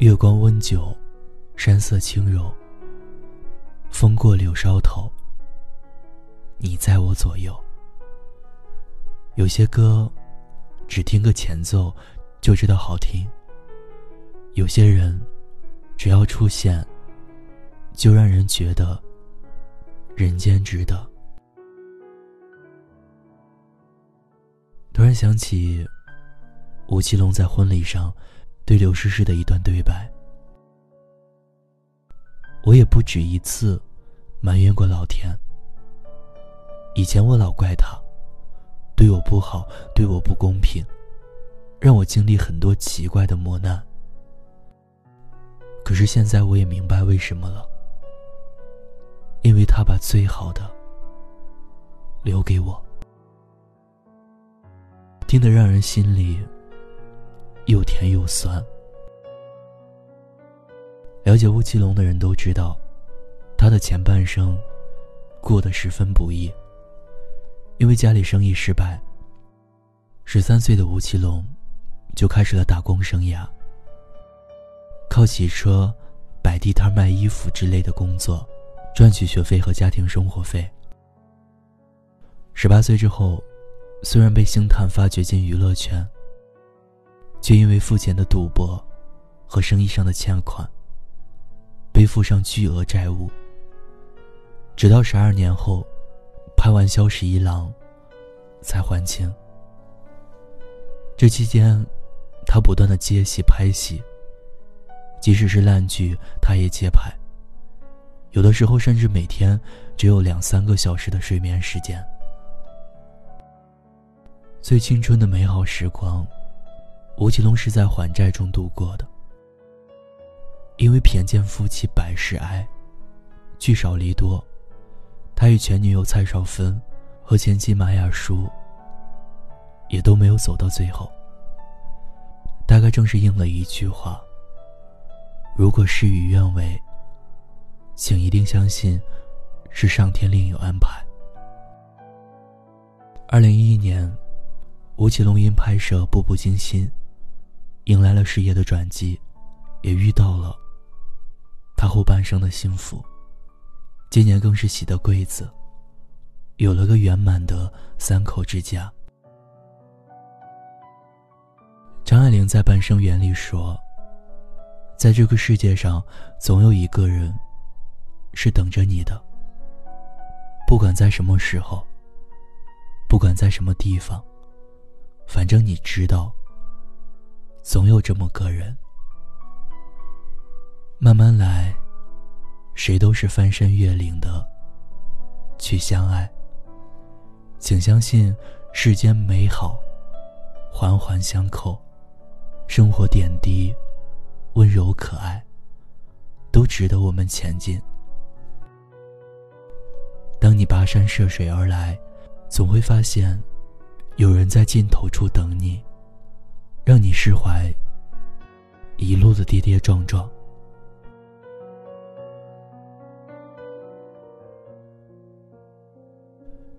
月光温酒，山色轻柔。风过柳梢头，你在我左右。有些歌，只听个前奏就知道好听；有些人，只要出现，就让人觉得人间值得。突然想起吴奇隆在婚礼上。对刘诗诗的一段对白，我也不止一次埋怨过老天。以前我老怪他，对我不好，对我不公平，让我经历很多奇怪的磨难。可是现在我也明白为什么了，因为他把最好的留给我，听得让人心里。又甜又酸。了解吴奇隆的人都知道，他的前半生过得十分不易。因为家里生意失败，十三岁的吴奇隆就开始了打工生涯，靠洗车、摆地摊卖衣服之类的工作，赚取学费和家庭生活费。十八岁之后，虽然被星探发掘进娱乐圈。却因为父亲的赌博和生意上的欠款，背负上巨额债务。直到十二年后，拍完《萧十一郎》，才还清。这期间，他不断的接戏拍戏，即使是烂剧，他也接拍。有的时候，甚至每天只有两三个小时的睡眠时间。最青春的美好时光。吴奇隆是在还债中度过的，因为偏见夫妻百事哀，聚少离多，他与前女友蔡少芬和前妻马雅舒也都没有走到最后。大概正是应了一句话：如果事与愿违，请一定相信是上天另有安排。二零一一年，吴奇隆因拍摄《步步惊心》。迎来了事业的转机，也遇到了他后半生的幸福。今年更是喜得贵子，有了个圆满的三口之家。张爱玲在《半生缘》里说：“在这个世界上，总有一个人是等着你的。不管在什么时候，不管在什么地方，反正你知道。”总有这么个人，慢慢来，谁都是翻山越岭的去相爱。请相信，世间美好环环相扣，生活点滴温柔可爱，都值得我们前进。当你跋山涉水而来，总会发现，有人在尽头处等你。让你释怀一路的跌跌撞撞。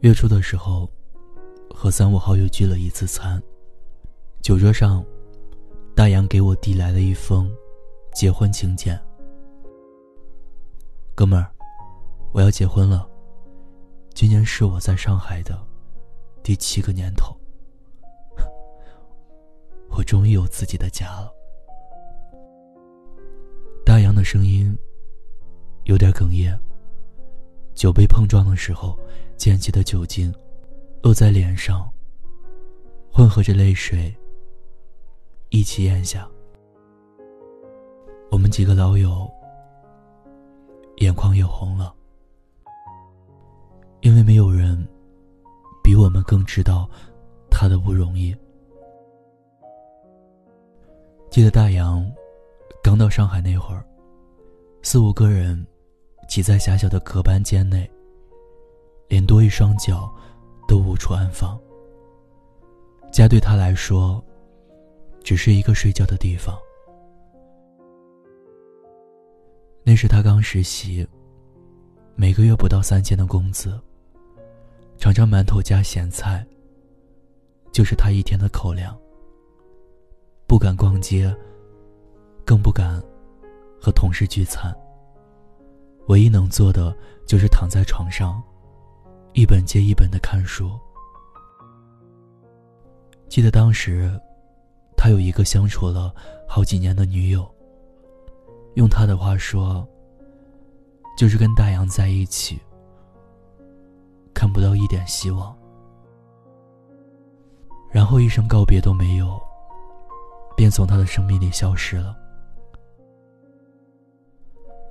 月初的时候，和三五好友聚了一次餐，酒桌上，大洋给我递来了一封结婚请柬。哥们儿，我要结婚了，今年是我在上海的第七个年头。我终于有自己的家了。大洋的声音有点哽咽。酒杯碰撞的时候，溅起的酒精落在脸上，混合着泪水一起咽下。我们几个老友眼眶也红了，因为没有人比我们更知道他的不容易。记得大洋刚到上海那会儿，四五个人挤在狭小的隔板间内，连多一双脚都无处安放。家对他来说，只是一个睡觉的地方。那时他刚实习，每个月不到三千的工资，尝尝馒头加咸菜，就是他一天的口粮。不敢逛街，更不敢和同事聚餐。唯一能做的就是躺在床上，一本接一本的看书。记得当时，他有一个相处了好几年的女友。用他的话说，就是跟大洋在一起，看不到一点希望，然后一声告别都没有，便从他的生命里消失了。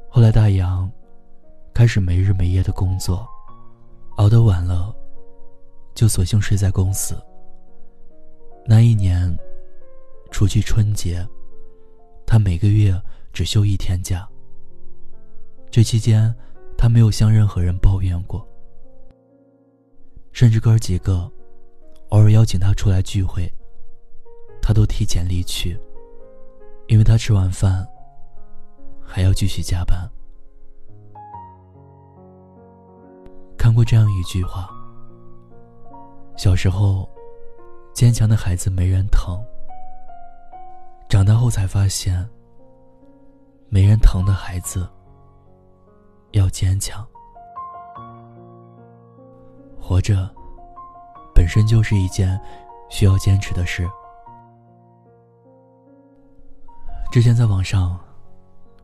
后来大洋开始没日没夜的工作，熬得晚了，就索性睡在公司。那一年，除去春节，他每个月。只休一天假。这期间，他没有向任何人抱怨过，甚至哥几个偶尔邀请他出来聚会，他都提前离去，因为他吃完饭还要继续加班。看过这样一句话：小时候，坚强的孩子没人疼，长大后才发现。没人疼的孩子，要坚强。活着，本身就是一件需要坚持的事。之前在网上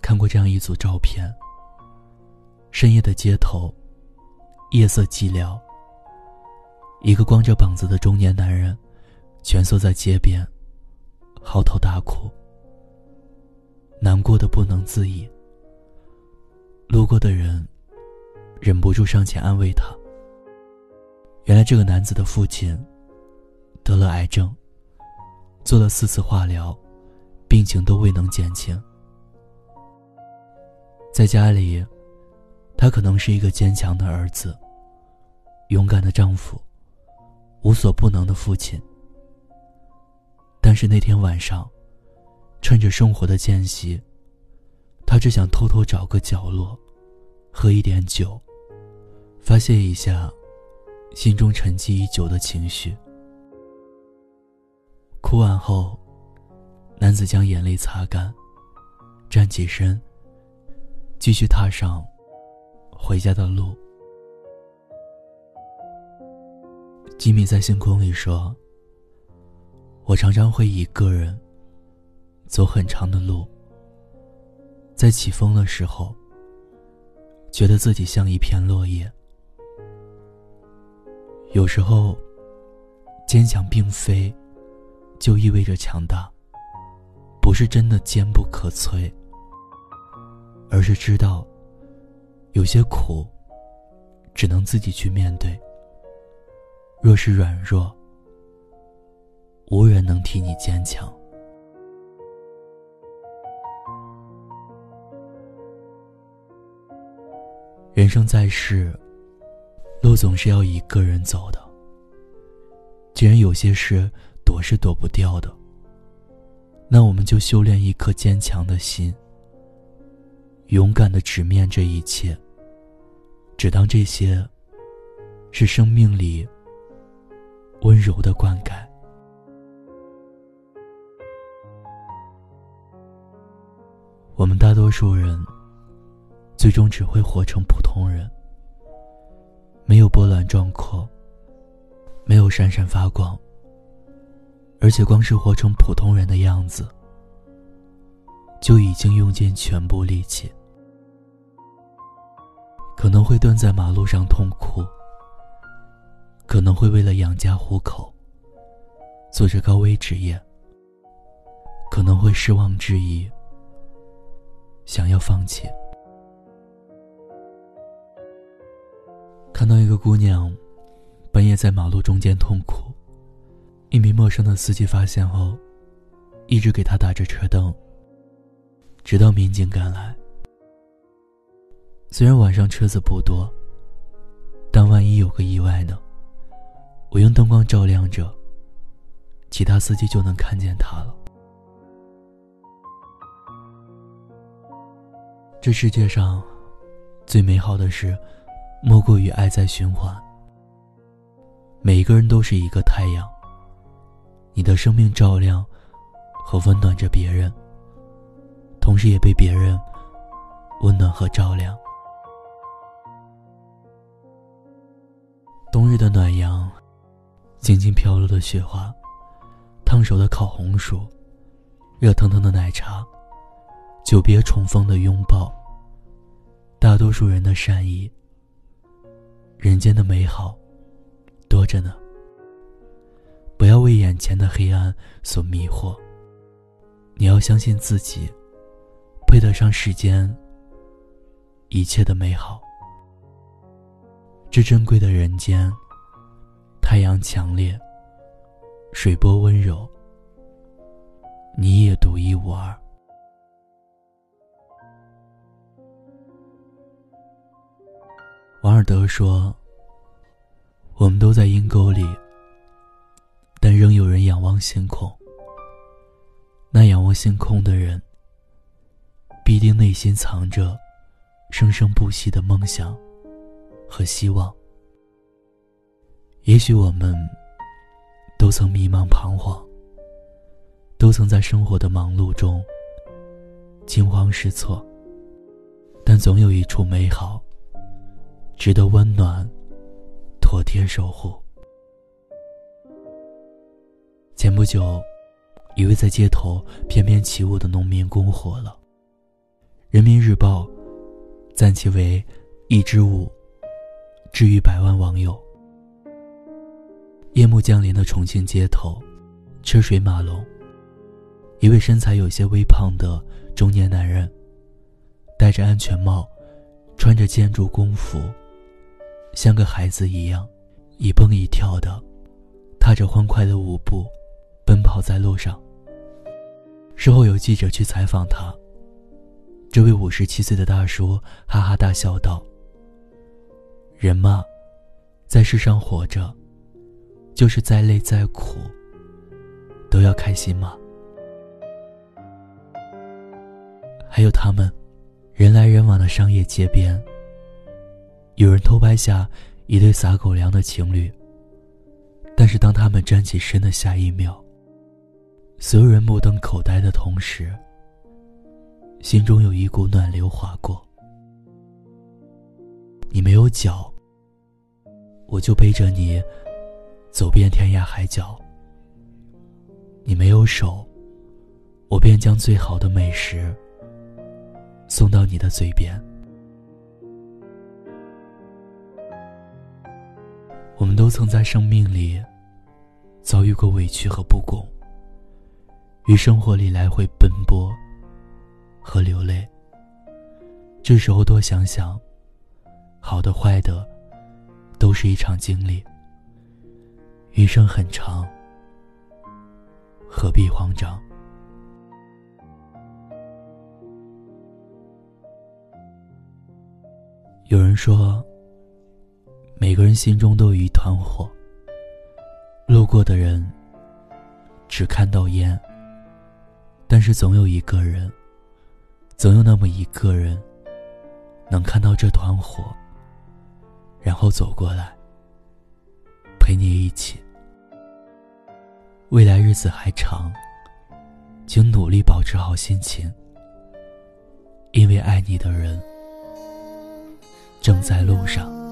看过这样一组照片：深夜的街头，夜色寂寥，一个光着膀子的中年男人蜷缩在街边，嚎啕大哭。难过的不能自已。路过的人忍不住上前安慰他。原来这个男子的父亲得了癌症，做了四次化疗，病情都未能减轻。在家里，他可能是一个坚强的儿子，勇敢的丈夫，无所不能的父亲。但是那天晚上。趁着生活的间隙，他只想偷偷找个角落，喝一点酒，发泄一下心中沉积已久的情绪。哭完后，男子将眼泪擦干，站起身，继续踏上回家的路。吉米在星空里说：“我常常会一个人。”走很长的路，在起风的时候，觉得自己像一片落叶。有时候，坚强并非就意味着强大，不是真的坚不可摧，而是知道有些苦只能自己去面对。若是软弱，无人能替你坚强。人生在世，路总是要一个人走的。既然有些事躲是躲不掉的，那我们就修炼一颗坚强的心，勇敢的直面这一切，只当这些是生命里温柔的灌溉。我们大多数人。最终只会活成普通人，没有波澜壮阔，没有闪闪发光，而且光是活成普通人的样子，就已经用尽全部力气。可能会蹲在马路上痛哭，可能会为了养家糊口，做着高危职业，可能会失望质疑，想要放弃。看到一个姑娘，半夜在马路中间痛哭，一名陌生的司机发现后，一直给他打着车灯，直到民警赶来。虽然晚上车子不多，但万一有个意外呢？我用灯光照亮着，其他司机就能看见他了。这世界上，最美好的事。莫过于爱在循环。每一个人都是一个太阳，你的生命照亮和温暖着别人，同时也被别人温暖和照亮。冬日的暖阳，静静飘落的雪花，烫手的烤红薯，热腾腾的奶茶，久别重逢的拥抱。大多数人的善意，人间的美好，多着呢。不要为眼前的黑暗所迷惑。你要相信自己，配得上世间一切的美好。这珍贵的人间，太阳强烈，水波温柔，你也独一无二。王尔德说：“我们都在阴沟里。”星空。那仰望星空的人，必定内心藏着生生不息的梦想和希望。也许我们都曾迷茫彷徨，都曾在生活的忙碌中惊慌失措，但总有一处美好，值得温暖妥帖守护。前不久，一位在街头翩翩起舞的农民工火了。人民日报赞其为“一支舞，治愈百万网友”。夜幕降临的重庆街头，车水马龙。一位身材有些微胖的中年男人，戴着安全帽，穿着建筑工服，像个孩子一样，一蹦一跳的，踏着欢快的舞步。奔跑在路上。事后有记者去采访他，这位五十七岁的大叔哈哈大笑道：“人嘛，在世上活着，就是再累再苦，都要开心嘛。”还有他们，人来人往的商业街边，有人偷拍下一对撒狗粮的情侣，但是当他们站起身的下一秒，所有人目瞪口呆的同时，心中有一股暖流划过。你没有脚，我就背着你走遍天涯海角；你没有手，我便将最好的美食送到你的嘴边。我们都曾在生命里遭遇过委屈和不公。于生活里来回奔波和流泪，这时候多想想，好的坏的，都是一场经历。余生很长，何必慌张？有人说，每个人心中都有一团火，路过的人只看到烟。但是总有一个人，总有那么一个人，能看到这团火，然后走过来，陪你一起。未来日子还长，请努力保持好心情，因为爱你的人正在路上。